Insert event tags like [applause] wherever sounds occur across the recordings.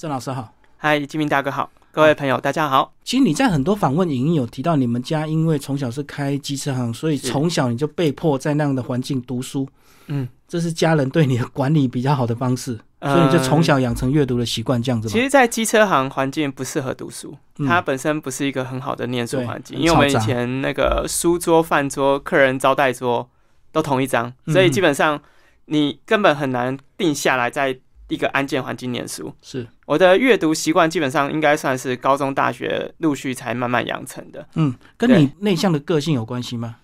郑老师好，嗨，金明大哥好，各位朋友大家好。其实你在很多访问影音有提到，你们家因为从小是开机车行，所以是。从小你就被迫在那样的环境读书。嗯，这是家人对你的管理比较好的方式，呃所以你就从小养成阅读的习惯，这样子吗？其实，在机车行环境不适合读书，嗯。它本身不是一个很好的念书对环境，很因为我们以前那个书桌、饭桌、客人招待桌都同一张，嗯所以基本上你根本很难定下来在一个安静环境念书。是，我的阅读习惯基本上应该算是高中、大学陆续才慢慢养成的，嗯，跟你内向的个性有关系吗？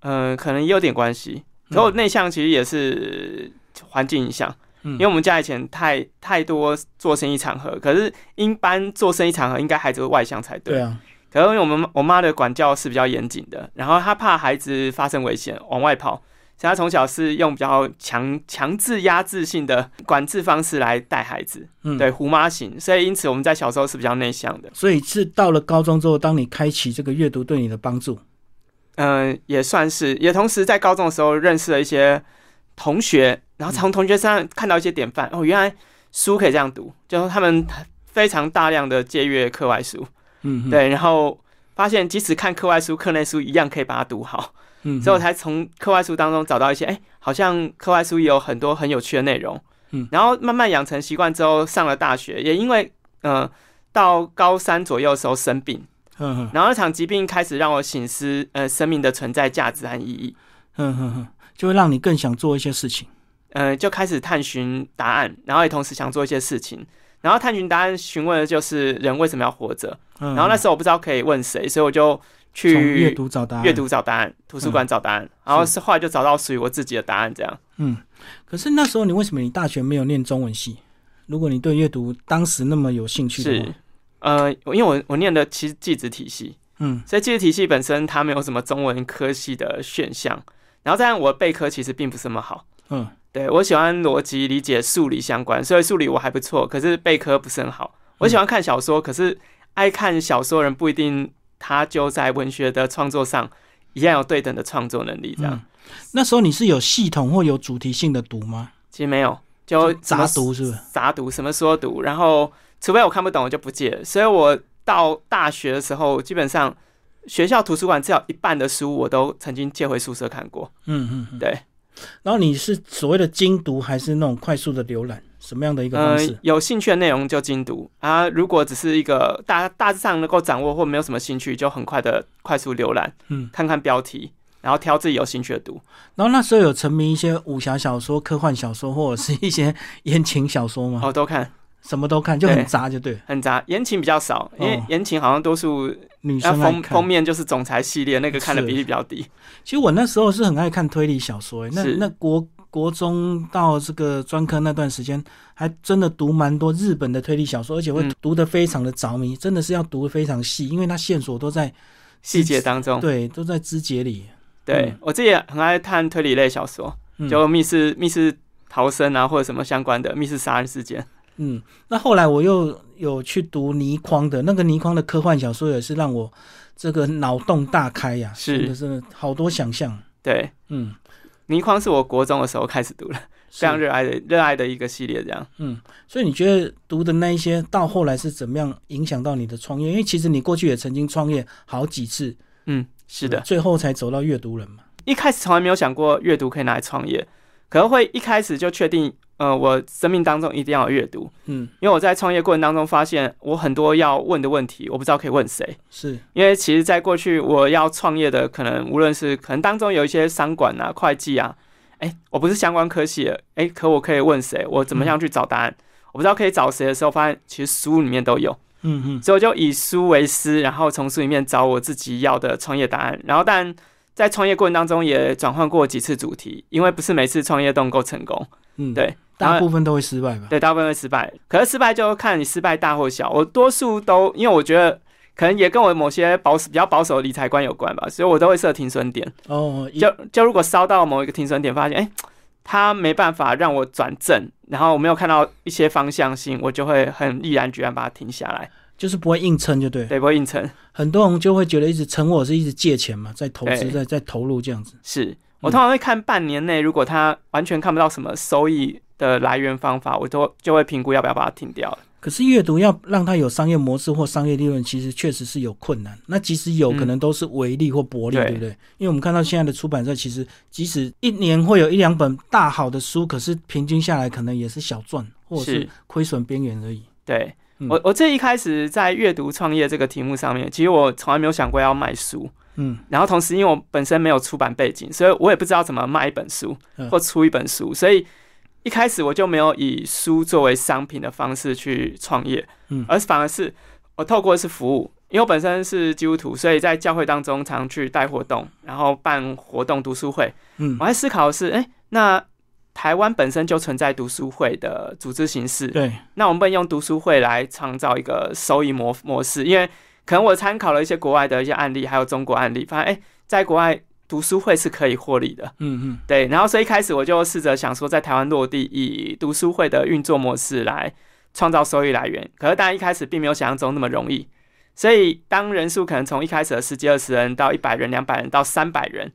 嗯、可能也有点关系。然后内向其实也是环境影响。嗯因为我们家以前太太多做生意场合，可是一般做生意场合应该孩子会外向才对。对啊，可是因为我们我妈的管教是比较严谨的，然后她怕孩子发生危险往外跑，所以她从小是用比较强强制压制性的管制方式来带孩子，嗯，对，虎妈型。所以因此我们在小时候是比较内向的，所以是到了高中之后，当你开启这个阅读对你的帮助，嗯、也算是，也同时在高中的时候认识了一些同学，然后从同学身上看到一些典范。哦，原来书可以这样读，就是他们非常大量的借阅课外书，嗯，嗯，对，然后发现即使看课外书、课内书一样可以把它读好，嗯，所以我才从课外书当中找到一些，哎，好像课外书也有很多很有趣的内容。嗯然后慢慢养成习惯之后，上了大学，也因为呃到高三左右的时候生病，嗯嗯然后那场疾病开始让我醒思，呃，生命的存在价值和意义。嗯哼哼，就会让你更想做一些事情。呃，就开始探寻答案，然后也同时想做一些事情。然后探寻答案，询问的就是人为什么要活着。嗯，然后那时候我不知道可以问谁，所以我就从阅读找答案，阅读找答案，图书馆找答案。然后是是后来就找到属于我自己的答案，这样。嗯，可是那时候你为什么你大学没有念中文系？如果你对阅读当时那么有兴趣的是话，，呃，因为我我念的其实技职体系，嗯所以技职体系本身它没有什么中文科系的选项。然后再来我的备科其实并不是那么好。嗯对我喜欢逻辑理解数理相关，所以数理我还不错，可是备科不是很好。我喜欢看小说，可是爱看小说的人不一定他就在文学的创作上一样有对等的创作能力。这样、嗯，那时候你是有系统或有主题性的读吗？其实没有，就杂读是不是？杂读，什么书都读，然后除非我看不懂，我就不借。所以我到大学的时候，基本上学校图书馆至少一半的书我都曾经借回宿舍看过。嗯嗯嗯。对，然后你是所谓的精读还是那种快速的浏览？什么样的一个方呃式？，有兴趣的内容就精读啊，如果只是一个大大致上能够掌握或没有什么兴趣，就很快的快速浏览，嗯，看看标题，然后挑自己有兴趣的读。然后那时候有沉迷一些武侠小说、科幻小说，或者是一些言情小说吗？[laughs] 哦，都看，什么都看，就很对杂，就对。很杂，言情比较少，因为哦言情好像多数女生封封面就是总裁系列，那个看的比例比较低。其实我那时候是很爱看推理小说，欸那那国国中到这个专科那段时间，还真的读蛮多日本的推理小说，而且会嗯。读得非常的着迷，真的是要读得非常细，因为它线索都在细节当中，对都在枝节里。对嗯。我自己也很爱看推理类小说，嗯。就密室密室逃生啊，或者什么相关的密室杀人事件。嗯，那后来我又有去读倪匡的那个倪匡的科幻小说，也是让我这个脑洞大开呀、是。真的是好多想象。对，嗯，倪匡是我国中的时候开始读的，非常热爱的热爱的一个系列，这样。嗯，所以你觉得读的那一些到后来是怎么样影响到你的创业？因为其实你过去也曾经创业好几次，嗯，是的，最后才走到阅读人嘛。一开始从来没有想过阅读可以拿来创业，可能会一开始就确定，呃，我生命当中一定要有阅读，嗯，因为我在创业过程当中发现，我很多要问的问题，我不知道可以问谁。是，因为其实，在过去我要创业的，可能无论是可能当中有一些商管啊、会计啊，哎，我不是相关科系的，哎，可我可以问谁？我怎么样去找答案？我不知道可以找谁的时候，发现其实书里面都有，嗯嗯所以我就以书为师，然后从书里面找我自己要的创业答案。然后，但在创业过程当中也转换过几次主题，因为不是每次创业都能够成功，嗯，对，大部分都会失败吧。对，大部分会失败。可是失败就看你失败大或小。我多数都，因为我觉得可能也跟我某些保守比较保守的理财观有关吧，所以我都会设停损点。哦，就就如果烧到某一个停损点，发现哎、它没办法让我转正，然后我没有看到一些方向性，我就会很毅然决然把它停下来，就是不会硬撑，就对。对，不会硬撑。很多人就会觉得一直撑，或者是一直借钱嘛，在投资，在在投入这样子。是我通常会看半年内，如果他完全看不到什么收益的来源方法，我都就会评估要不要把它停掉了。可是阅读要让它有商业模式或商业利润，其实确实是有困难。那即使有嗯可能都是微利或薄利，对对不对？因为我们看到现在的出版社，其实即使一年会有一两本大好的书，可是平均下来可能也是小赚或者是是亏损边缘而已。对嗯。我，我这一开始在阅读创业这个题目上面，其实我从来没有想过要卖书。嗯。然后同时，因为我本身没有出版背景，所以我也不知道怎么卖一本书嗯。或出一本书，所以一开始我就没有以书作为商品的方式去创业，嗯。而反而是我透过的是服务，因为我本身是基督徒，所以在教会当中常去带活动，然后办活动、读书会。嗯。我，在思考的是，哎，那台湾本身就存在读书会的组织形式，对，那我们不能用读书会来创造一个收益模模式，因为可能我参考了一些国外的一些案例，还有中国案例，发现哎，在国外读书会是可以获利的，嗯嗯。对。然后所以一开始我就试着想说，在台湾落地，以读书会的运作模式来创造收益来源。可是当然一开始并没有想象中那么容易，所以当人数可能从一开始的十几二十人到一百人、两百人到三百人，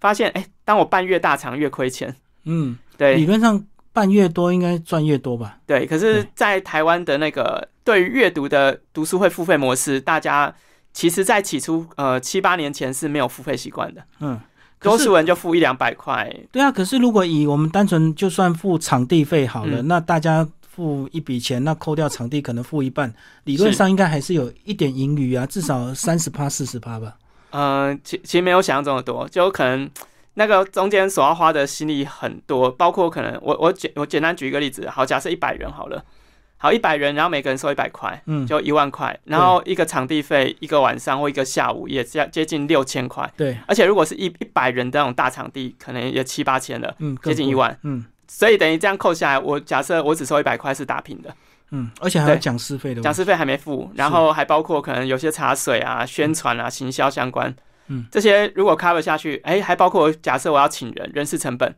发现哎，当我办越大场越亏钱，嗯，对。理论上办越多应该赚越多吧？对，可是，在台湾的那个对于阅读的读书会付费模式，大家其实在起初呃七八年前是没有付费习惯的，嗯，多数人就付一两百块。对啊，可是如果以我们单纯就算付场地费好了，嗯那大家付一笔钱，那扣掉场地可能付一半，理论上应该还是有一点盈余啊，至少三十趴、四十趴吧。嗯、其其实没有想象中的多，就可能那个中间所要花的心力很多，包括可能我我简我简单举一个例子，好，假设一百人好了。好，一百人，然后每个人收一百块，嗯，就一万块，然后一个场地费，一个晚上或一个下午也接接近六千块，对，而且如果是一一百人的那种大场地，可能也七八千了。嗯，接近一万，嗯。所以等于这样扣下来，我假设我只收一百块是打平的，嗯，而且还有对。讲师费的讲师费还没付，然后还包括可能有些茶水啊、宣传啊、行销相关，嗯，这些如果 cover 下去，哎，还包括假设我要请人，人事成本，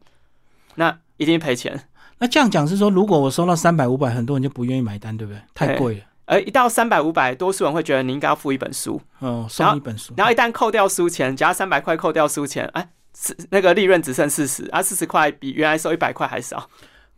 那一定赔钱。那这样讲是说，如果我收到三百五百，很多人就不愿意买单，对不对？太贵了。而一到三百五百，多数人会觉得你应该要付一本书，哦，送一本书，然后一旦扣掉书钱，假如三百块扣掉书钱，哎，是那个利润只剩四十，啊，四十块比原来收一百块还少。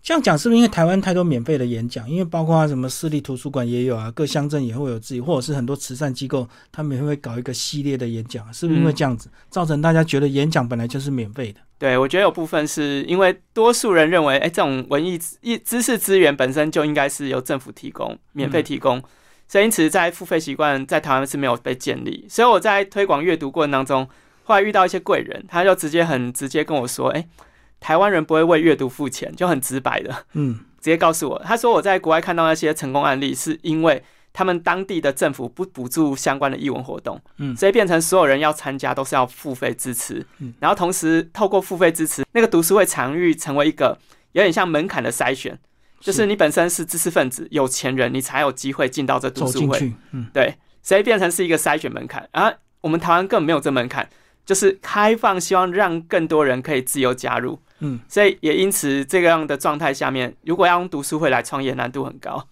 这样讲是不是因为台湾太多免费的演讲？因为包括什么私立图书馆也有啊，各乡镇也会有自己，或者是很多慈善机构，他们也会搞一个系列的演讲，是不是因为嗯这样子、造成大家觉得演讲本来就是免费的？对，我觉得有部分是因为多数人认为，哎，这种文艺知知识资源本身就应该是由政府提供、免费提供，所以因此在付费习惯在台湾是没有被建立。所以我在推广阅读过程当中，后来遇到一些贵人，他就直接很直接跟我说，哎，台湾人不会为阅读付钱，就很直白的嗯。[laughs] 直接告诉我，他说我在国外看到那些成功案例，是因为他们当地的政府不补助相关的译文活动，嗯。所以变成所有人要参加都是要付费支持，嗯。然后同时透过付费支持，那个读书会常遇成为一个有点像门槛的筛选，就是你本身是知识分子、有钱人，你才有机会进到这读书会，嗯。对，所以变成是一个筛选门槛，而我们台湾根本没有这门槛。就是开放，希望让更多人可以自由加入，嗯，所以也因此这个样的状态下面，如果要用读书会来创业，难度很高。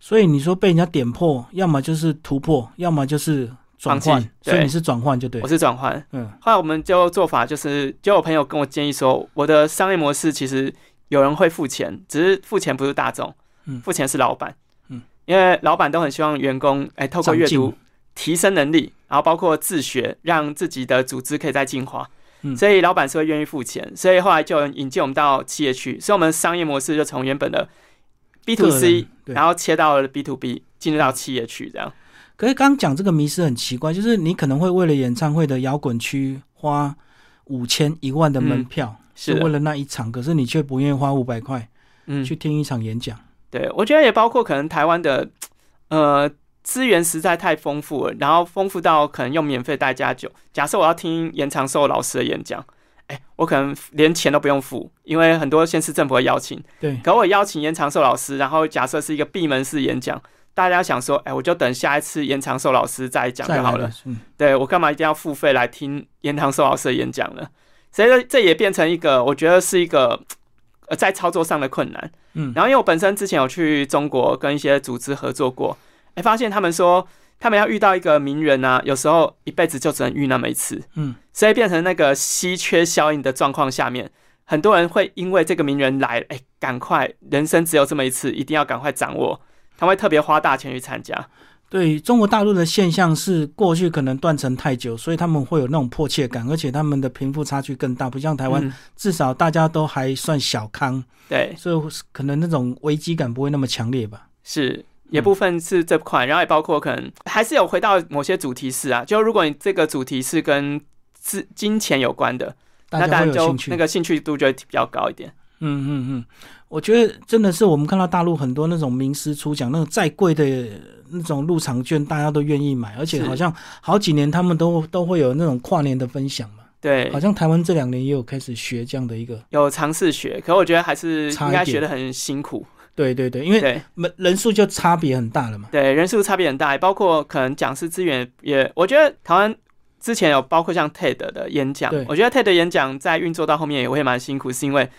所以你说被人家点破，要么就是突破，要么就是转换所以你是转换就对。我，是转换，嗯。后来我们就做法就是，就有朋友跟我建议说，我的商业模式其实有人会付钱，只是付钱不是大众，嗯。付钱是老板，嗯，因为老板都很希望员工哎、透过阅读提升能力，然后包括自学，让自己的组织可以再进化。嗯所以老板是会愿意付钱，所以后来就引进我们到企业去，所以我们商业模式就从原本的 B to C，然后切到了 B to B，进入到企业去这样。可是刚刚讲这个迷失很奇怪，就是你可能会为了演唱会的摇滚区花五千一万的门票，是为了那一场，可是你却不愿意花五百块嗯，去听一场演讲。对，我觉得也包括可能台湾的呃资源实在太丰富了，然后丰富到可能用免费代加酒。假设我要听严长寿老师的演讲，哎，我可能连钱都不用付，因为很多县市政府会邀请。对，可我邀请严长寿老师，然后假设是一个闭门式演讲，大家想说，哎，我就等下一次严长寿老师再讲就好了。，嗯，对我干嘛一定要付费来听严长寿老师的演讲呢？所以这这也变成一个，我觉得是一个呃在操作上的困难。嗯然后因为我本身之前有去中国跟一些组织合作过，哎，发现他们说他们要遇到一个名人啊，有时候一辈子就只能遇那么一次，嗯，所以变成那个稀缺效应的状况下面，很多人会因为这个名人来，哎，赶快，人生只有这么一次，一定要赶快掌握。他会特别花大钱去参加。对中国大陆的现象是，过去可能断层太久，所以他们会有那种迫切感，而且他们的贫富差距更大，不像台湾，嗯至少大家都还算小康，对，所以可能那种危机感不会那么强烈吧。是。也部分是这款，然后也包括可能还是有回到某些主题是啊，就如果你这个主题是跟资金钱有关的，大家那当然就。那个兴趣度就会比较高一点。嗯嗯嗯，我觉得真的是我们看到大陆很多那种名师出奖，那种再贵的那种入场券，大家都愿意买，而且好像好几年他们都都会有那种跨年的分享嘛。对好，像台湾这两年也有开始学这样的一个，有尝试学，可我觉得还是应该学的很辛苦。对对对，因为对人人数就差别很大了嘛。对，人数差别很大，包括可能讲师资源也，我觉得台湾之前有包括像 TED 的演讲，我觉得 TED 演讲在运作到后面也会蛮辛苦，是因为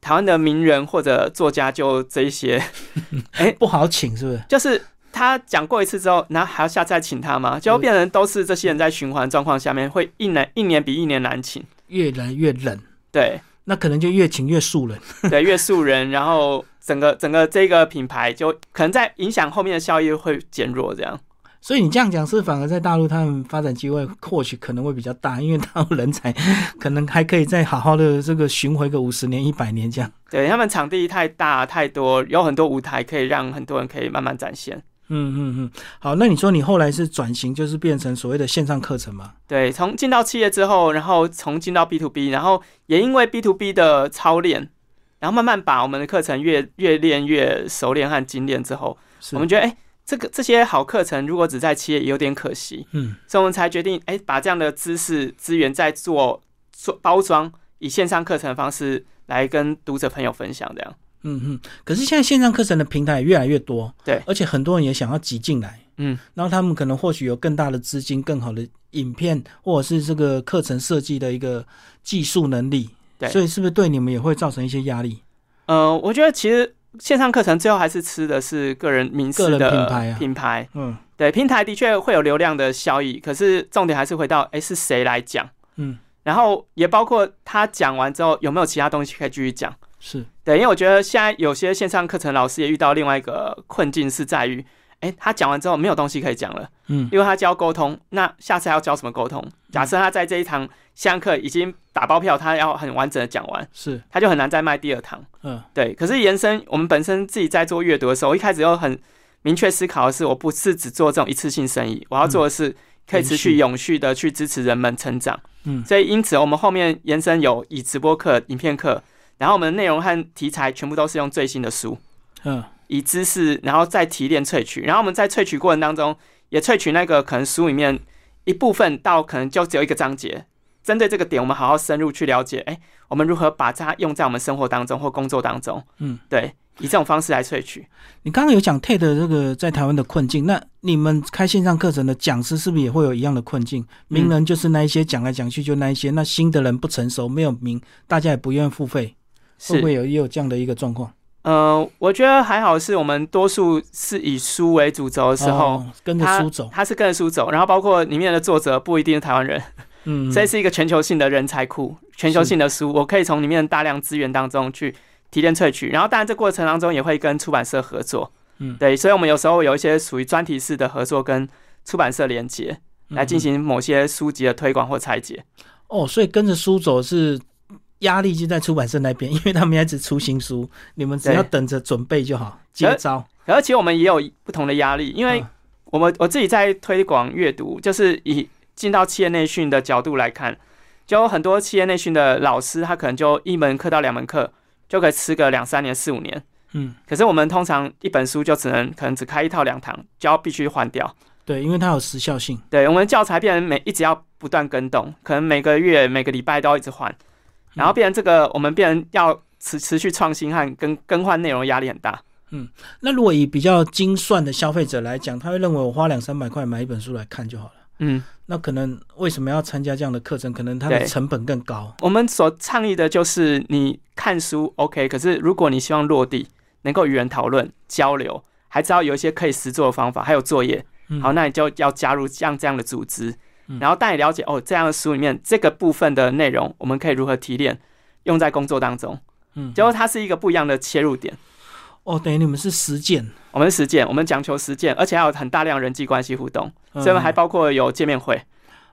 台湾的名人或者作家就这一些，[laughs] 哎不好请是不是？就是他讲过一次之后，然后还要下次再请他吗？就变成都是这些人在循环状况下面，会一年一年比一年难请。越来越冷，对那可能就越请越素人。[laughs] 对，越素人，然后整个整个这个品牌就可能在影响后面的效益会减弱，这样。所以你这样讲是反而在大陆他们发展机会或许可能会比较大，因为大陆人才可能还可以再好好的这个巡回个五十年、一百年这样。对他们场地太大太多，有很多舞台可以让很多人可以慢慢展现。嗯嗯嗯，好，那你说你后来是转型，就是变成所谓的线上课程吗？对，从进到企业之后，然后从进到 B to B，然后也因为 B to B 的操练，然后慢慢把我们的课程越越练越熟练和精炼之后，我们觉得哎、这个这些好课程如果只在企业有点可惜，嗯所以我们才决定哎、把这样的知识资源再做做包装，以线上课程的方式来跟读者朋友分享，这样。嗯嗯。可是现在线上课程的平台也越来越多，对而且很多人也想要挤进来，嗯，然后他们可能或许有更大的资金、更好的影片，或者是这个课程设计的一个技术能力，对所以是不是对你们也会造成一些压力？呃，我觉得其实线上课程最后还是吃的是个人名个人品牌啊品牌嗯对，平台的确会有流量的效益，可是重点还是回到，哎，是谁来讲？嗯，然后也包括他讲完之后有没有其他东西可以继续讲。是对，因为我觉得现在有些线上课程老师也遇到另外一个困境，是在于，哎，他讲完之后没有东西可以讲了，嗯因为他教沟通，那下次还要教什么沟通？假设他在这一堂线上课已经打包票，他要很完整的讲完，是他就很难再卖第二堂。嗯对，可是延伸我们本身自己在做阅读的时候，我一开始又很明确思考的是，我不是只做这种一次性生意，我要做的是可以持续永续的去支持人们成长。嗯所以因此我们后面延伸有以直播课、影片课，然后我们的内容和题材全部都是用最新的书，嗯以知识然后再提炼萃取，然后我们在萃取过程当中也萃取那个可能书里面一部分到可能就只有一个章节。针对这个点，我们好好深入去了解，哎，我们如何把它用在我们生活当中或工作当中？嗯，对，以这种方式来萃取。你刚刚有讲 TED 这个在台湾的困境，那你们开线上课程的讲师是不是也会有一样的困境？名人就是那一些讲来讲去就那一些，那新的人不成熟，没有名，大家也不愿意付费，会是不会有也有这样的一个状况？呃，我觉得还好，是我们多数是以书为主轴的时候，哦跟着书走，他是跟着书走，然后包括里面的作者不一定是台湾人，嗯，这是一个全球性的人才库，全球性的书，我可以从里面大量资源当中去提炼萃取，然后当然这过程当中也会跟出版社合作，嗯。对，所以我们有时候有一些属于专题式的合作跟出版社连接，来进嗯行某些书籍的推广或拆解。哦，所以跟着书走是压力就在出版社那边，[laughs] 因为他们一直出新书，你们只要等着准备就好，接招。而且我们也有不同的压力，因为嗯我们我自己在推广阅读，就是以进到企业内训的角度来看，就有很多企业内训的老师，他可能就一门课到两门课就可以吃个两三年、四五年。嗯，可是我们通常一本书就只能可能只开一套两堂，就要必须换掉。对，因为它有时效性。对，我们教材变成每一直要不断更动，可能每个月、每个礼拜都要一直换，然后变成这个我们变成要持持续创新和更更换内容压力很大。嗯那如果以比较精算的消费者来讲，他会认为我花两三百块买一本书来看就好了。嗯，那可能为什么要参加这样的课程？可能它的成本更高。我们所倡议的就是你看书 OK，可是如果你希望落地，能够与人讨论交流，还知道有一些可以实做的方法，还有作业，嗯好，那你就要加入像这样的组织嗯，然后带你了解哦，这样的书里面这个部分的内容，我们可以如何提炼，用在工作当中，嗯，结果它是一个不一样的切入点。哦，等于你们是实践，我们是实践，我们讲求实践，而且还有很大量人际关系互动，所以还嗯包括有见面会，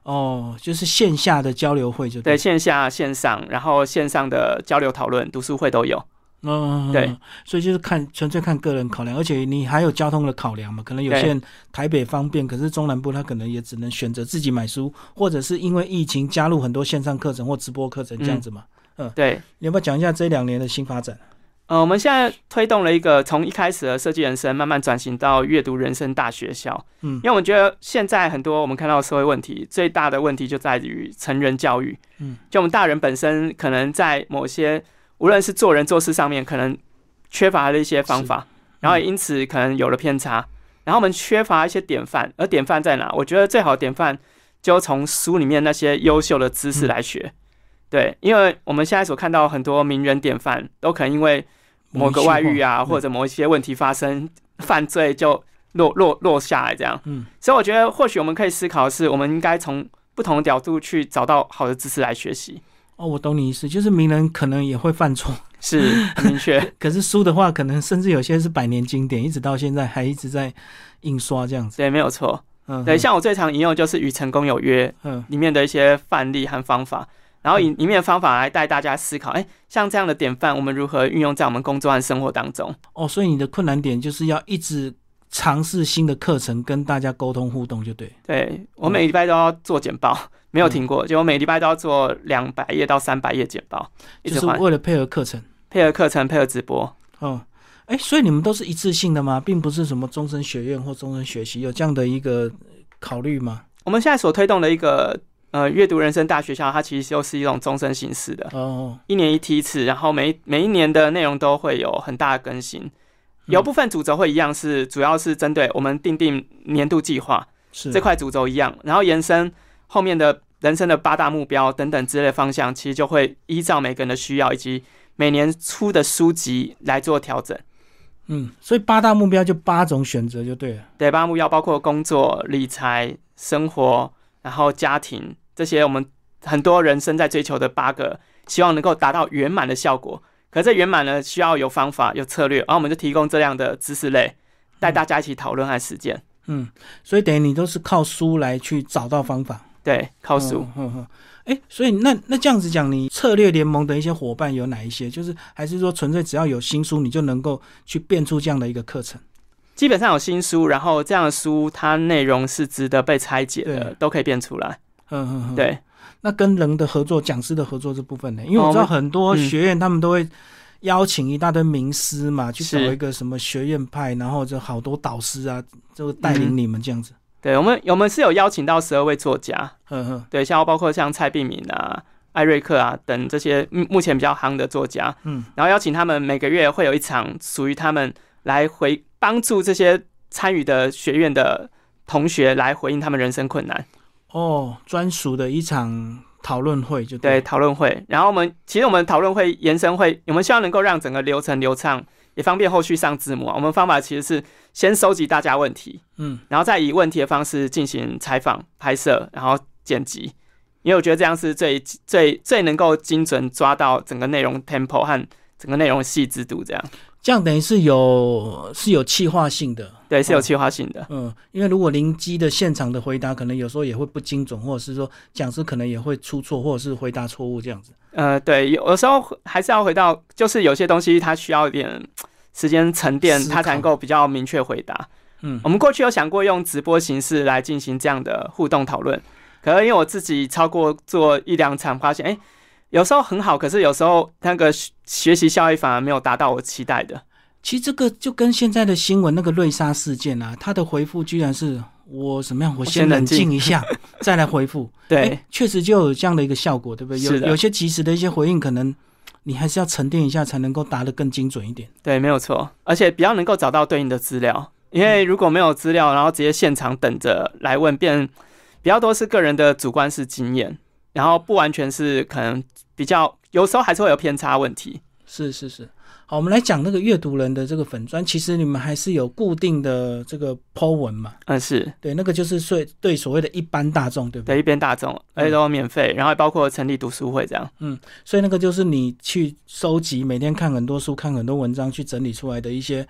哦，就是线下的交流会就对，对，线下、线上，然后线上的交流讨论、读书会都有。嗯，对，所以就是看纯粹看个人考量，而且你还有交通的考量嘛，可能有些人台北方便，可是中南部他可能也只能选择自己买书，或者是因为疫情加入很多线上课程或直播课程这样子嘛。嗯对，你要不要讲一下这两年的新发展？呃，我们现在推动了一个从一开始的设计人生，慢慢转型到阅读人生大学校。嗯因为我们觉得现在很多我们看到的社会问题，最大的问题就在于成人教育。嗯，就我们大人本身可能在某些无论是做人做事上面，可能缺乏了一些方法，然后也因此可能有了偏差。然后我们缺乏一些典范，而典范在哪？我觉得最好的典范就从书里面那些优秀的知识来学。对，因为我们现在所看到很多名人典范，都可能因为某个外遇啊，或者某一些问题发生，犯罪就落落落下来这样。嗯，所以我觉得或许我们可以思考的是，我们应该从不同的角度去找到好的知识来学习，哦，我懂你意思，就是名人可能也会犯错，[laughs] 是很明确。[laughs] 可是书的话，可能甚至有些是百年经典，一直到现在还一直在印刷这样子。对，没有错。嗯，对，像我最常引用就是《与成功有约》嗯里面的一些范例和方法，然后以里面的方法来带大家思考，哎，像这样的典范，我们如何运用在我们工作和生活当中？哦，所以你的困难点就是要一直尝试新的课程，跟大家沟通互动，就对。对我每礼拜都要做简报，没有停过，就我每礼拜都要做两百页到三百页简报，就，是为了配合课程。配合课程，配合直播。哦，哎，所以你们都是一次性的吗？并不是什么终身学院或终身学习有这样的一个考虑吗？我们现在所推动的一个呃阅读人生大学校，它其实就是一种终身形式的，哦，一年一梯次，然后每每一年的内容都会有很大的更新。有部分主轴会一样，是主要是针对我们定定年度计划是这块主轴一样，然后延伸后面的人生的八大目标等等之类的方向，其实就会依照每个人的需要以及每年出的书籍来做调整。嗯，所以八大目标就八种选择就对了。对，八大目标包括工作、理财、生活，然后家庭这些我们很多人生在追求的八个，希望能够达到圆满的效果。可这圆满呢，需要有方法、有策略，然后我们就提供这样的知识类，带大家一起讨论和实践。嗯，所以等于你都是靠书来去找到方法。对，靠书。嗯嗯嗯。哎、所以那那这样子讲，你策略联盟的一些伙伴有哪一些？就是还是说纯粹只要有新书，你就能够去变出这样的一个课程？基本上有新书，然后这样的书它内容是值得被拆解的，都可以变出来。嗯嗯嗯。。对，那跟人的合作、讲师的合作这部分呢？因为我知道很多嗯。学院他们都会邀请一大堆名师嘛，去是。找一个什么学院派，然后就好多导师啊，就带领你们这样子。对我们我们是有邀请到十二位作家，嗯哼，对，像包括像蔡碧敏啊、艾瑞克啊等这些目目前比较夯的作家，嗯，然后邀请他们每个月会有一场属于他们来回帮助这些参与的学院的同学来回应他们人生困难，哦，专属的一场讨论会就对对。讨论会。然后我们其实我们讨论会延伸会，我们希望能够让整个流程流畅，也方便后续上字幕啊。我们方法其实是先收集大家问题，嗯，然后再以问题的方式进行采访、拍摄，然后剪辑。因为我觉得这样是最最最能够精准抓到整个内容 tempo 和整个内容细致度，这样这样等于是有是有气化性的。对是有计划性的。嗯，因为如果临机的现场的回答，可能有时候也会不精准，或者是说讲师可能也会出错，或者是回答错误这样子。呃，对，有有时候还是要回到，就是有些东西它需要一点时间沉淀，它才能够比较明确回答。嗯我们过去有想过用直播形式来进行这样的互动讨论，可是因为我自己超过做一两场，发现哎、诶有时候很好，可是有时候那个学学习效益反而没有达到我期待的。其实这个就跟现在的新闻那个瑞莎事件啊，他的回复居然是我怎么样，我先冷静静一下 [laughs] 再来回复。对，确实就有这样的一个效果，对不对？有有些及时的一些回应，可能你还是要沉淀一下，才能够答得更精准一点。对，没有错，而且比较能够找到对应的资料，因为如果没有资料，然后直接现场等着来问，变比较多是个人的主观式经验，然后不完全是可能比较有时候还是会有偏差问题。是是是，好，我们来讲那个阅读人的这个粉砖，其实你们还是有固定的这个 po 文嘛？嗯，是对，那个就是对对所谓的一般大众，对不对？对一般大众，而且都免费，然后包括成立读书会这样。嗯所以那个就是你去收集，每天看很多书，看很多文章，去整理出来的一些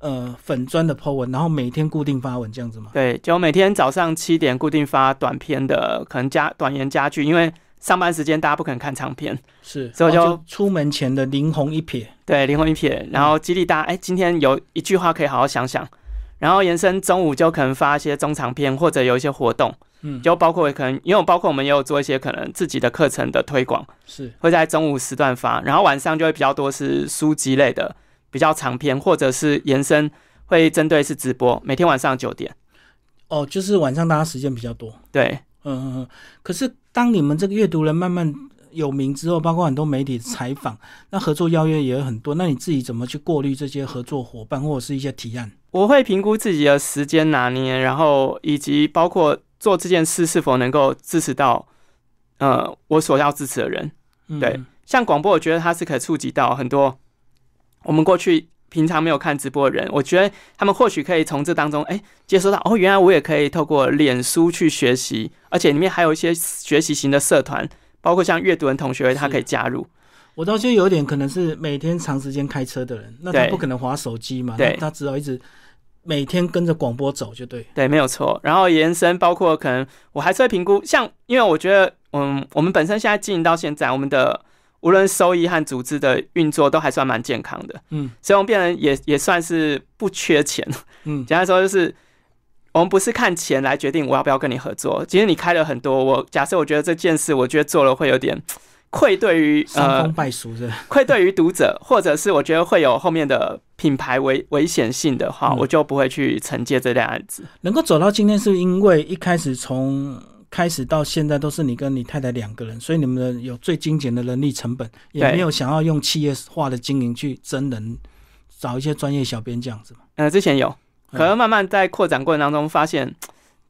呃粉砖的 po 文，然后每天固定发文这样子嘛。对，就每天早上七点固定发短篇的，可能加短言加句，因为上班时间大家不可能看长篇，是，所以就哦出门前的灵魂一瞥，对，灵魂一瞥，然后激励大家，哎，今天有一句话可以好好想想，然后延伸中午就可能发一些中长篇，或者有一些活动，嗯，就包括可能，因为包括我们也有做一些可能自己的课程的推广，是，会在中午时段发，然后晚上就会比较多是书籍类的，比较长篇，或者是延伸会针对是直播，每天晚上九点，哦，就是晚上大家时间比较多，对，嗯。可是当你们这个阅读人慢慢有名之后，包括很多媒体采访，那合作邀约也有很多，那你自己怎么去过滤这些合作伙伴或者是一些提案？我会评估自己的时间拿捏，然后以及包括做这件事是否能够支持到，呃，我所要支持的人。对像广播，我觉得它是可以触及到很多我们过去平常没有看直播的人，我觉得他们或许可以从这当中，哎，接收到哦，原来我也可以透过脸书去学习，而且里面还有一些学习型的社团，包括像阅读人同学会，他可以加入。我倒觉得有点可能是每天长时间开车的人，那他不可能划手机嘛，对那他只好一直每天跟着广播走就对。对，没有错。然后延伸包括可能我还是会评估，像因为我觉得，嗯，我们本身现在经营到现在，我们的无论收益和组织的运作都还算蛮健康的，嗯所以我们变成也也算是不缺钱。嗯，[laughs] 简单说就是，我们不是看钱来决定我要不要跟你合作。其实你开了很多，我假设我觉得这件事，我觉得做了会有点 [tsk] 愧对于呃败俗是？[laughs] 愧对于读者，或者是我觉得会有后面的品牌危危险性的话，嗯我就不会去承接这类案子。能够走到今天，是因为一开始从开始到现在都是你跟你太太两个人，所以你们的有最精简的人力成本，也对没有想要用企业化的经营去真人找一些专业小编这样子嘛，呃，之前有，嗯可是慢慢在扩展过程当中发现，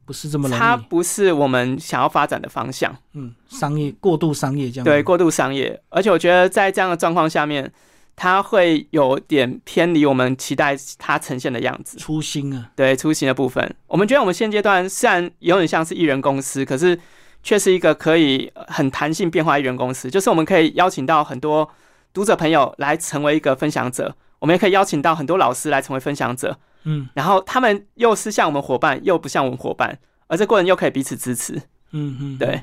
不是这么容易。它不是我们想要发展的方向。嗯，商业过度商业这样子。对，过度商业，而且我觉得在这样的状况下面，它会有点偏离我们期待它呈现的样子。初心啊，对初心的部分，我们觉得我们现阶段虽然有点像是艺人公司，可是却是一个可以呃很弹性变化艺人公司。就是我们可以邀请到很多读者朋友来成为一个分享者，我们也可以邀请到很多老师来成为分享者，嗯。然后他们又是像我们伙伴，又不像我们伙伴，而这过程又可以彼此支持。嗯嗯，对。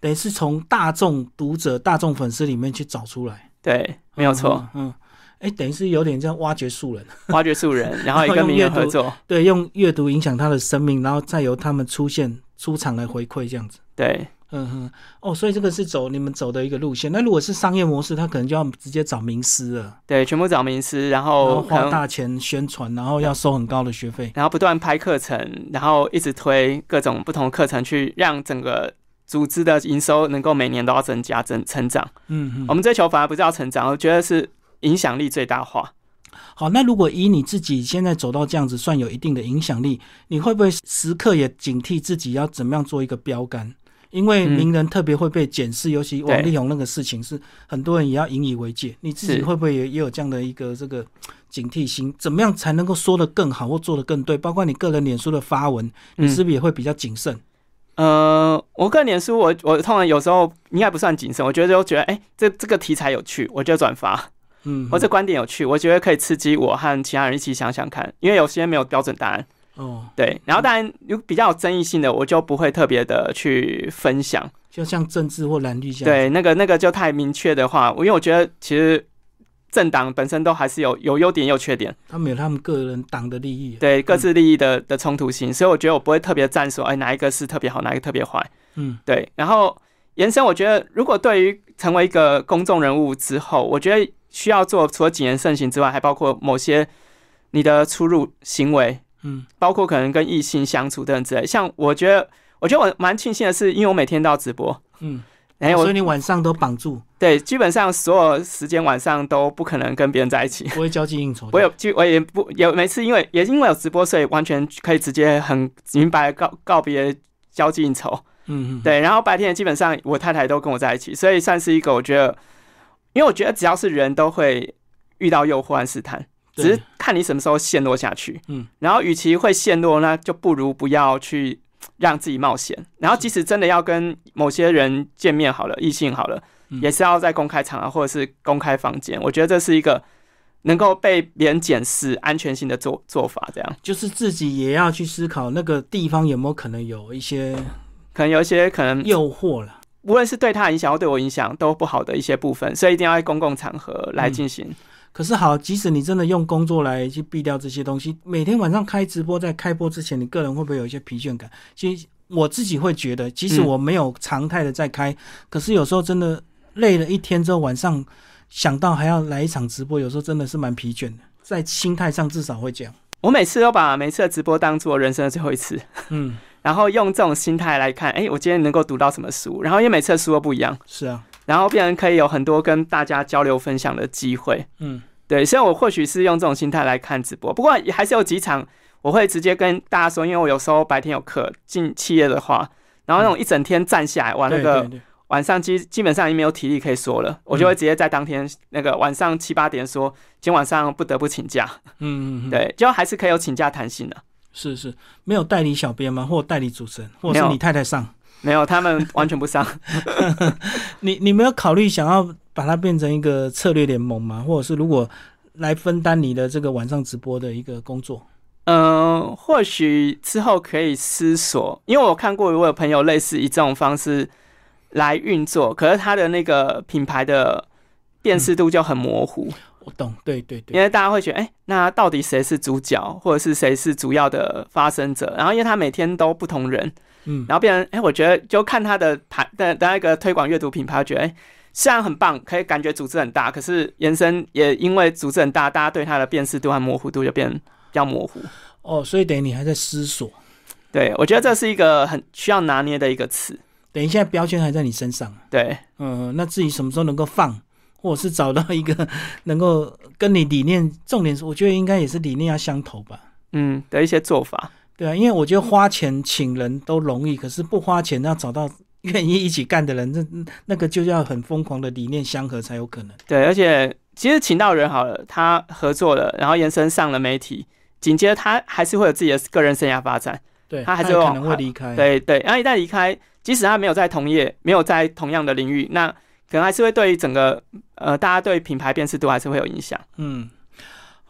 等于是从大众读者、大众粉丝里面去找出来，对，没有错，嗯。嗯，哎、等于是有点这样挖掘素人，挖掘素人，然后也跟 [laughs] 名人合作。对，用阅读影响他的生命，然后再由他们出现出场来回馈这样子。对，嗯哼，哦，所以这个是走你们走的一个路线。那如果是商业模式，他可能就要直接找名师了，对，全部找名师，然然后花大钱宣传，然后要收很高的学费。然后不断拍课程，然后一直推各种不同的课程，去让整个组织的营收能够每年都要增加、增成长。嗯嗯，我们追求反而不是要成长，我觉得是影响力最大化。好，那如果以你自己现在走到这样子，算有一定的影响力，你会不会时刻也警惕自己要怎么样做一个标杆？因为嗯名人特别会被检视，尤其王力宏那个事情是很多人也要引以为戒。你自己会不会也也有这样的一个这个警惕心？怎么样才能够说得更好或做得更对？包括你个人脸书的发文，你嗯是不是也会比较谨慎？呃，我个人脸书，我我通常有时候应该不算谨慎，我觉得就觉得，哎、这这个题材有趣，我就转发，嗯，我这观点有趣，我觉得可以刺激我和其他人一起想想看，因为有些没有标准答案。哦，对，然后当然有比较有争议性的，我就不会特别的去分享。就像政治或蓝绿这样。，对，那个那个就太明确的话，因为我觉得其实政党本身都还是有有优点也有缺点，他们有他们个人党的利益。对各自利益的的冲突性，所以我觉得我不会特别站说，哎，哪一个是特别好，哪一个特别坏。嗯对，然后延伸，我觉得如果对于成为一个公众人物之后，我觉得需要做除了谨言慎行之外，还包括某些你的出入行为，嗯包括可能跟异性相处等等之类。像我觉得，我觉得我蛮庆幸的是，因为我每天都要直播，嗯，哎，我所以你晚上都绑住，对基本上所有时间晚上都不可能跟别人在一起。[laughs] 不会交际应酬。我有，就我也不有每次因为也因为有直播，所以完全可以直接很明白告告别交际应酬。嗯嗯，对，然后白天基本上我太太都跟我在一起，所以算是一个我觉得，因为我觉得只要是人都会遇到诱惑和试探，只是看你什么时候陷落下去。嗯，然后与其会陷落，那就不如不要去让自己冒险。然后即使真的要跟某些人见面好了，异性好了，嗯也是要在公开场合或者是公开房间。我觉得这是一个能够被别人检视安全性的做做法。这样就是自己也要去思考那个地方有没有可能有一些可能有一些可能诱惑了。无论是对他影响或对我影响都不好的一些部分，所以一定要在公共场合来进行。可是好，即使你真的用工作来去避掉这些东西，每天晚上开直播，在开播之前，你个人会不会有一些疲倦感？其实我自己会觉得，即使嗯我没有常态的在开，可是有时候真的累了一天之后，晚上想到还要来一场直播，有时候真的是蛮疲倦的，在心态上至少会这样。我每次都把每次的直播当做人生的最后一次，嗯，然后用这种心态来看，哎、我今天能够读到什么书，然后因为每次的书都不一样，是啊，然后变成可以有很多跟大家交流分享的机会。嗯，对，所以我或许是用这种心态来看直播，不过也还是有几场我会直接跟大家说，因为我有时候白天有课进企业的话，然后那种一整天站下来玩那个晚上基基本上已经没有体力可以说了，我就会直接在当天那个晚上七八点说，今天晚上不得不请假。嗯对，就还是可以有请假弹性的。是是，没有代理小编吗？或代理主持人，或是你太太上？没有，他们完全不上。[laughs] 你你没有考虑想要把它变成一个策略联盟吗？或者是如果来分担你的这个晚上直播的一个工作？嗯、或许之后可以思索，因为我看过我有朋友类似以这种方式来运作，可是他的那个品牌的辨识度就很模糊，我懂，对对对，因为大家会觉得，哎、那到底谁是主角，或者是谁是主要的发生者？然后因为他每天都不同人，嗯，然后变成，哎、我觉得就看他的牌的的那个推广阅读品牌，我觉得，哎、虽然很棒，可以感觉组织很大，可是延伸也因为组织很大，大家对它的辨识度和模糊度就变比较模糊。哦，所以等于你还在思索，对我觉得这是一个很需要拿捏的一个词。等于现在标签还在你身上，对，嗯，那至于什么时候能够放，或者是找到一个 [laughs] 能够跟你理念，重点是我觉得应该也是理念要相投吧。嗯的一些做法。对啊，因为我觉得花钱请人都容易，可是不花钱要找到愿意一起干的人，那那个就要很疯狂的理念相合才有可能。对，而且其实请到人好了，他合作了，然后延伸上了媒体，紧接着他还是会有自己的个人生涯发展。对，他还是也可能会离开。，对对，然后一旦离开，即使他没有在同业，没有在同样的领域，那可能还是会对整个呃大家对品牌辨识度还是会有影响。嗯。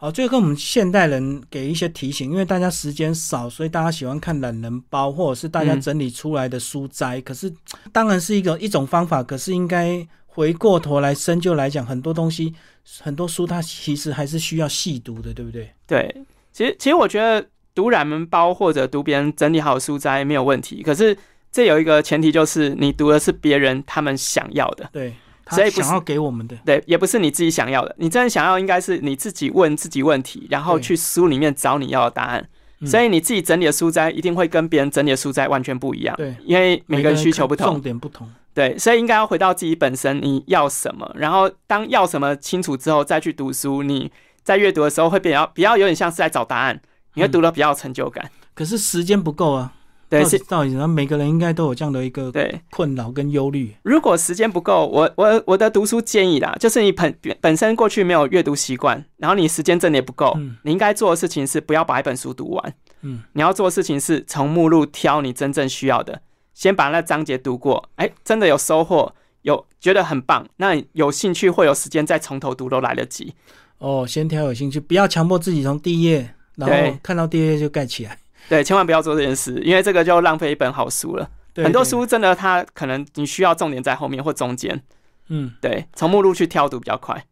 好，最后跟我们现代人给一些提醒，因为大家时间少，所以大家喜欢看懒人包，或者是大家嗯整理出来的书斋。可是，当然是一个一种方法，可是应该回过头来深究来讲，很多东西，很多书它其实还是需要细读的，对不对？对，其实其实我觉得读懒人包或者读别人整理好书斋没有问题，可是这有一个前提就是你读的是别人他们想要的。对，他所以想要给我们的，对，也不是你自己想要的。你真的想要，应该是你自己问自己问题，然后去书里面找你要的答案。嗯所以你自己整理的书斋一定会跟别人整理的书斋完全不一样，对，因为每个人需求不同重。点不同。对，所以应该要回到自己本身，你要什么，然后当要什么清楚之后再去读书。你在阅读的时候会比较比较有点像是在找答案，你会读的比较有成就感。可是时间不够啊。对，是，到底呢？每个人应该都有这样的一个对。困扰跟忧虑。如果时间不够，我我我的读书建议啦，就是你本本身过去没有阅读习惯，然后你时间真的也不够，嗯你应该做的事情是不要把一本书读完，嗯，你要做的事情是从目录挑你真正需要的，先把那章节读过，哎，真的有收获，有觉得很棒，那有兴趣或有时间再从头读都来得及。哦，先挑有兴趣，不要强迫自己从第一页，然后看到第一页就盖起来。对，千万不要做这件事，因为这个就浪费一本好书了。很多书真的它可能你需要重点在后面或中间，嗯，对，从目录去挑读比较快。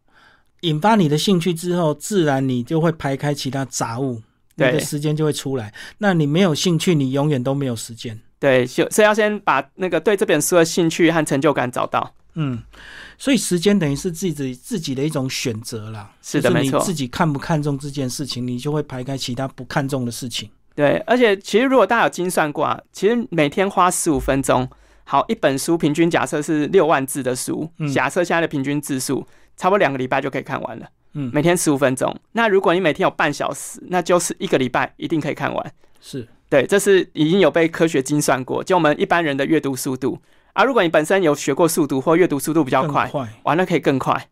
引发你的兴趣之后，自然你就会排开其他杂物，你的对时间就会出来。那你没有兴趣，你永远都没有时间。对，就所以要先把那个对这本书的兴趣和成就感找到。嗯，所以时间等于是自己自己的一种选择啦。是的没错就是你自己看不看重这件事情，你就会排开其他不看重的事情。对，而且其实如果大家有精算过啊，其实每天花十五分钟，好一本书平均假设是六万字的书，嗯假设现在的平均字数差不多两个礼拜就可以看完了。嗯，每天十五分钟，那如果你每天有半小时，那就是一个礼拜一定可以看完。是对，这是已经有被科学精算过，就我们一般人的阅读速度。啊、如果你本身有学过速读或阅读速度比较快，快。哇，那可以更快。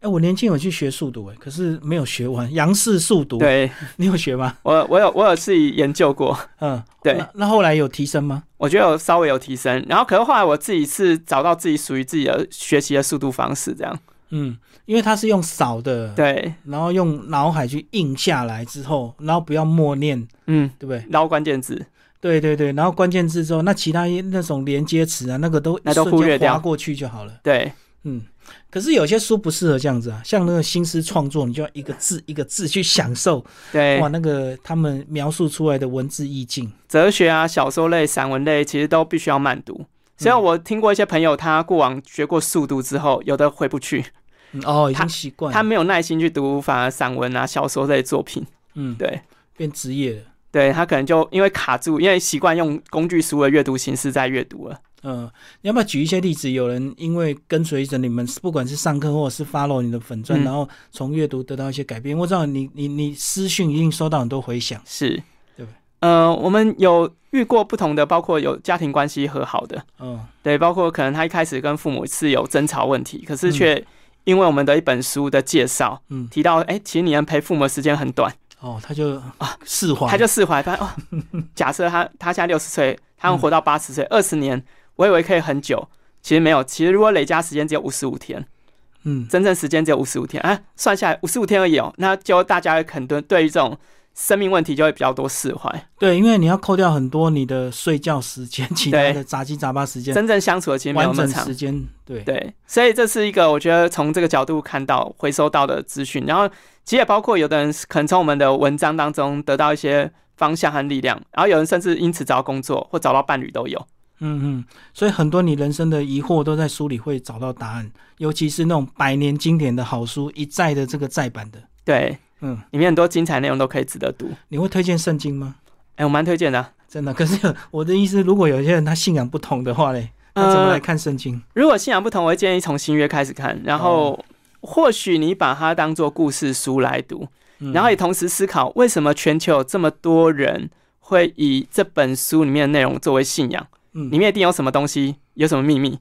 哎，我年轻有去学速读，哎，可是没有学完杨氏速读。对，你有学吗？我我有我有自己研究过。嗯，对那。那后来有提升吗？我觉得有稍微有提升，然后可是后来我自己是找到自己属于自己的学习的速度方式，这样。嗯，因为它是用扫的，，对，然后用脑海去印下来之后，然后不要默念，嗯，对不对？捞关键字，对对对，然后关键字之后，那其他那种连接词啊，那个都那都忽略掉划过去就好了。对，嗯，可是有些书不适合这样子啊，像那个新诗创作，你就要一个字一个字去享受，对哇，，那个他们描述出来的文字意境，哲学啊、小说类、散文类，其实都必须要慢读。虽然我听过一些朋友，他过往学过速读之后，有的回不去，嗯哦，已经习惯，他没有耐心去读反而散文啊、小说类作品。嗯，对，变职业了。对他可能就因为卡住，因为习惯用工具书的阅读形式在阅读了。嗯，你要不要举一些例子？有人因为跟随着你们，不管是上课或者是 follow 你的粉钻，嗯。然后从阅读得到一些改变。我知道你你你私讯一定收到很多回响。是，对呃，我们有遇过不同的，包括有家庭关系和好的，嗯对，包括可能他一开始跟父母是有争吵问题，可是却因为我们的一本书的介绍嗯，提到，哎、其实你能陪父母的时间很短，哦，他就啊释怀，他就释怀，他哦，[laughs] 假设他他现在六十岁，他能活到八十岁，二十年，我以为可以很久，其实没有，其实如果累加时间只有五十五天，嗯真正时间只有五十五天，啊，算下来五十五天而已哦，那就大家可能对于这种生命问题就会比较多释怀，对，因为你要扣掉很多你的睡觉时间，其他的杂七杂八时间，真正相处的其实没有完那么长整时。间，对，对，所以这是一个我觉得从这个角度看到回收到的资讯，然后其实也包括有的人可能从我们的文章当中得到一些方向和力量，然后有人甚至因此找到工作或找到伴侣都有。嗯嗯，所以很多你人生的疑惑都在书里会找到答案，尤其是那种百年经典的好书，一再的这个再版的，对，嗯，里面很多精彩内容都可以值得读。你会推荐圣经吗？哎，我蛮推荐的啊。真的，可是我的意思，如果有些人他信仰不同的话嘞，那怎么来看圣经？如果信仰不同，我会建议从新约开始看，然后或许你把它当做故事书来读，嗯然后也同时思考为什么全球有这么多人会以这本书里面的内容作为信仰。嗯里面一定有什么东西，有什么秘密。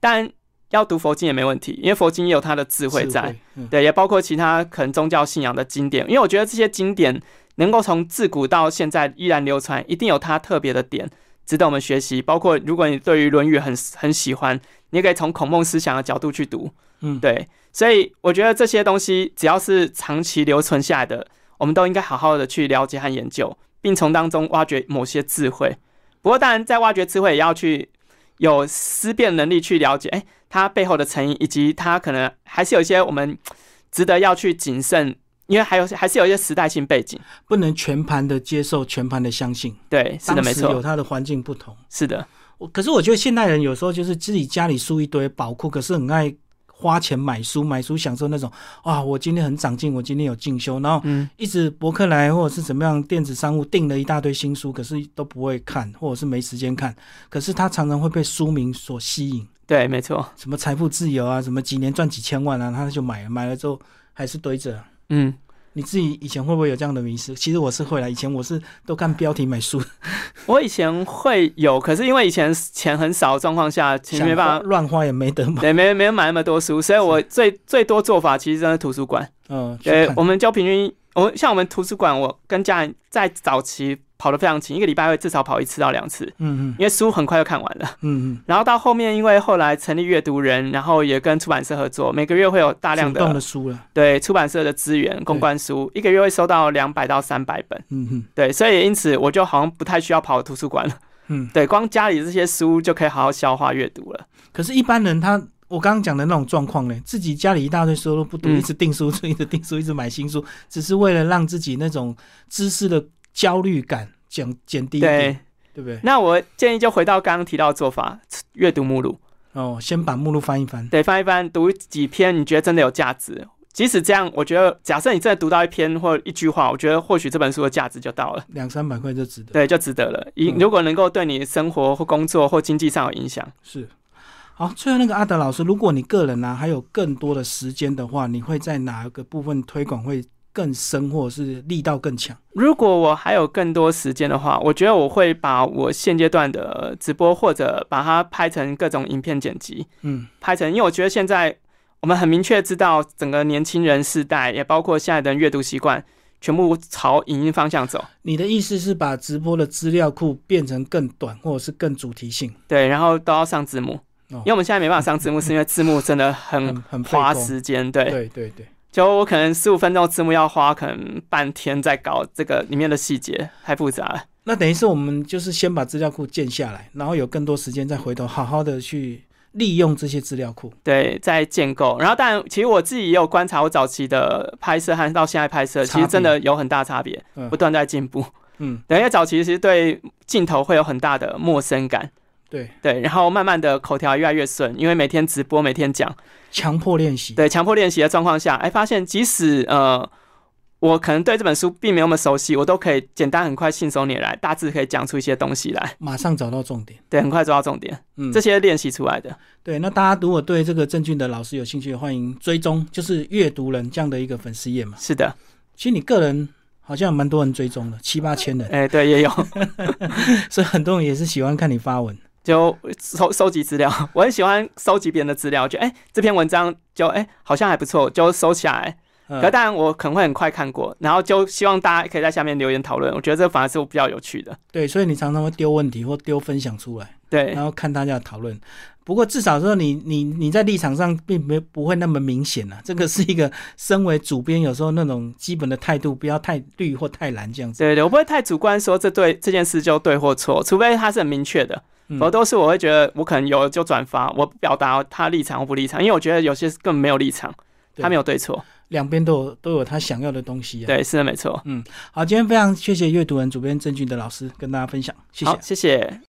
当然要读佛经也没问题，因为佛经也有它的智慧在。，嗯对，也包括其他可能宗教信仰的经典，因为我觉得这些经典能够从自古到现在依然流传，一定有它特别的点，值得我们学习。包括如果你对于《论语很》很喜欢，你也可以从孔孟思想的角度去读。嗯，对，所以我觉得这些东西只要是长期留存下来的，我们都应该好好的去了解和研究，并从当中挖掘某些智慧。不过，当然在挖掘智慧，也要去有思辨能力去了解，哎、它背后的成因，以及它可能还是有一些我们值得要去谨慎，因为还有还是有一些时代性背景。不能全盘的接受，全盘的相信，对，是的，没错有它，的环境不同。是的，我可是我觉得现代人有时候就是自己家里书一堆宝库，可是很爱花钱买书，买书享受那种啊，我今天很长进，我今天有进修，然后嗯，一直博客来或者是怎么样电子商务订了一大堆新书，可是都不会看，或者是没时间看。可是他常常会被书名所吸引，对，没错，什么财富自由啊，什么几年赚几千万啊，他就买了，买了之后还是堆着。嗯。你自己以前会不会有这样的迷失？其实我是会啦，以前我是都看标题买书，[laughs] 我以前会有，可是因为以前钱很少的状况下，其实没办法，乱花也没得买。对，没没有买那么多书，所以我最最多做法其实真的图书馆。嗯，去对，我们就平均，我像我们图书馆，我跟家人在早期跑得非常勤，一个礼拜会至少跑一次到两次，嗯嗯因为书很快就看完了。嗯嗯，然后到后面，因为后来成立阅读人，然后也跟出版社合作，每个月会有大量的的书了。对出版社的资源公关书，一个月会收到两百到三百本。嗯嗯对，所以因此我就好像不太需要跑图书馆了。嗯。对，光家里这些书就可以好好消化阅读了。可是，一般人他，我刚刚讲的那种状况呢，自己家里一大堆书都不读，嗯一直订书，[laughs] 一直订书，一直买新书，只是为了让自己那种知识的焦虑感减减低一对点，，对不对？那我建议就回到刚刚提到的做法，阅读目录。哦，先把目录翻一翻。对，翻一翻，读几篇你觉得真的有价值。即使这样，我觉得假设你真的读到一篇或一句话，我觉得或许这本书的价值就到了，两三百块就值得。对，就值得了。一嗯如果能够对你生活或工作或经济上有影响，是。好，最后那个阿德老师，如果你个人呢、啊、还有更多的时间的话，你会在哪个部分推广会更深，或者是力道更强？如果我还有更多时间的话，我觉得我会把我现阶段的直播或者把它拍成各种影片剪辑，嗯拍成，因为我觉得现在我们很明确知道整个年轻人世代，也包括现在的阅读习惯，全部朝影音方向走。你的意思是把直播的资料库变成更短，或者是更主题性？对，然后都要上字幕，哦因为我们现在没办法上字幕，是因为字幕真的很很花工时间。对，对对对，就我可能十五分钟字幕要花可能半天在搞这个里面的细节，太复杂了。那等于是我们就是先把资料库建下来，然后有更多时间再回头好好的去利用这些资料库。对，在建构。然后，当然，其实我自己也有观察我早期的拍摄和到现在拍摄，其实真的有很大差别，嗯不断在进步。嗯，对，因为早期其实对镜头会有很大的陌生感，对，对，然后慢慢的口条越来越顺，因为每天直播，每天讲，强迫练习。对，强迫练习的状况下，哎，发现即使呃，我可能对这本书并没有那么熟悉，我都可以简单很快信手拈来，大致可以讲出一些东西来，马上找到重点。对，很快抓到重点，嗯，这些练习出来的。对。那大家如果对这个郑俊的老师有兴趣，欢迎追踪，就是阅读人这样的一个粉丝页嘛。是的，其实你个人好像蛮多人追踪的，七八千人，哎，对，也有。[laughs] 所以很多人也是喜欢看你发文。就收收集资料，[laughs] 我很喜欢收集别人的资料，就哎、这篇文章就哎、好像还不错，就收起来。嗯可当然我可能会很快看过，然后就希望大家可以在下面留言讨论，我觉得这反而是我比较有趣的。对，所以你常常会丢问题或丢分享出来，对然后看大家的讨论。不过至少说你你你在立场上并没不会那么明显啊，这个是一个身为主编有时候那种基本的态度，不要太绿或太蓝这样子。对对，我不会太主观说这对这件事就对或错，除非它是很明确的，嗯否则都是我会觉得我可能有就转发，我不表达他立场或不立场，因为我觉得有些根本没有立场，他没有对错。两边都有都有他想要的东西啊。，对，是的，没错。嗯好，今天非常谢谢阅读人主编郑俊的老师跟大家分享，谢谢，。谢谢。